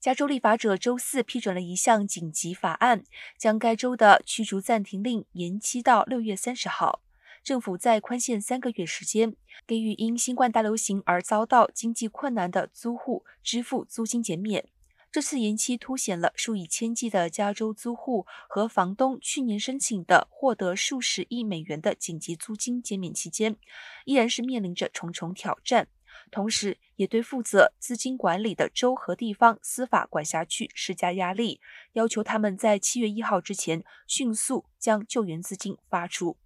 加州立法者周四批准了一项紧急法案，将该州的驱逐暂停令延期到六月三十号。政府在宽限三个月时间，给予因新冠大流行而遭到经济困难的租户支付租金减免。这次延期凸显了数以千计的加州租户和房东去年申请的获得数十亿美元的紧急租金减免期间，依然是面临着重重挑战。同时，也对负责资金管理的州和地方司法管辖区施加压力，要求他们在七月一号之前迅速将救援资金发出。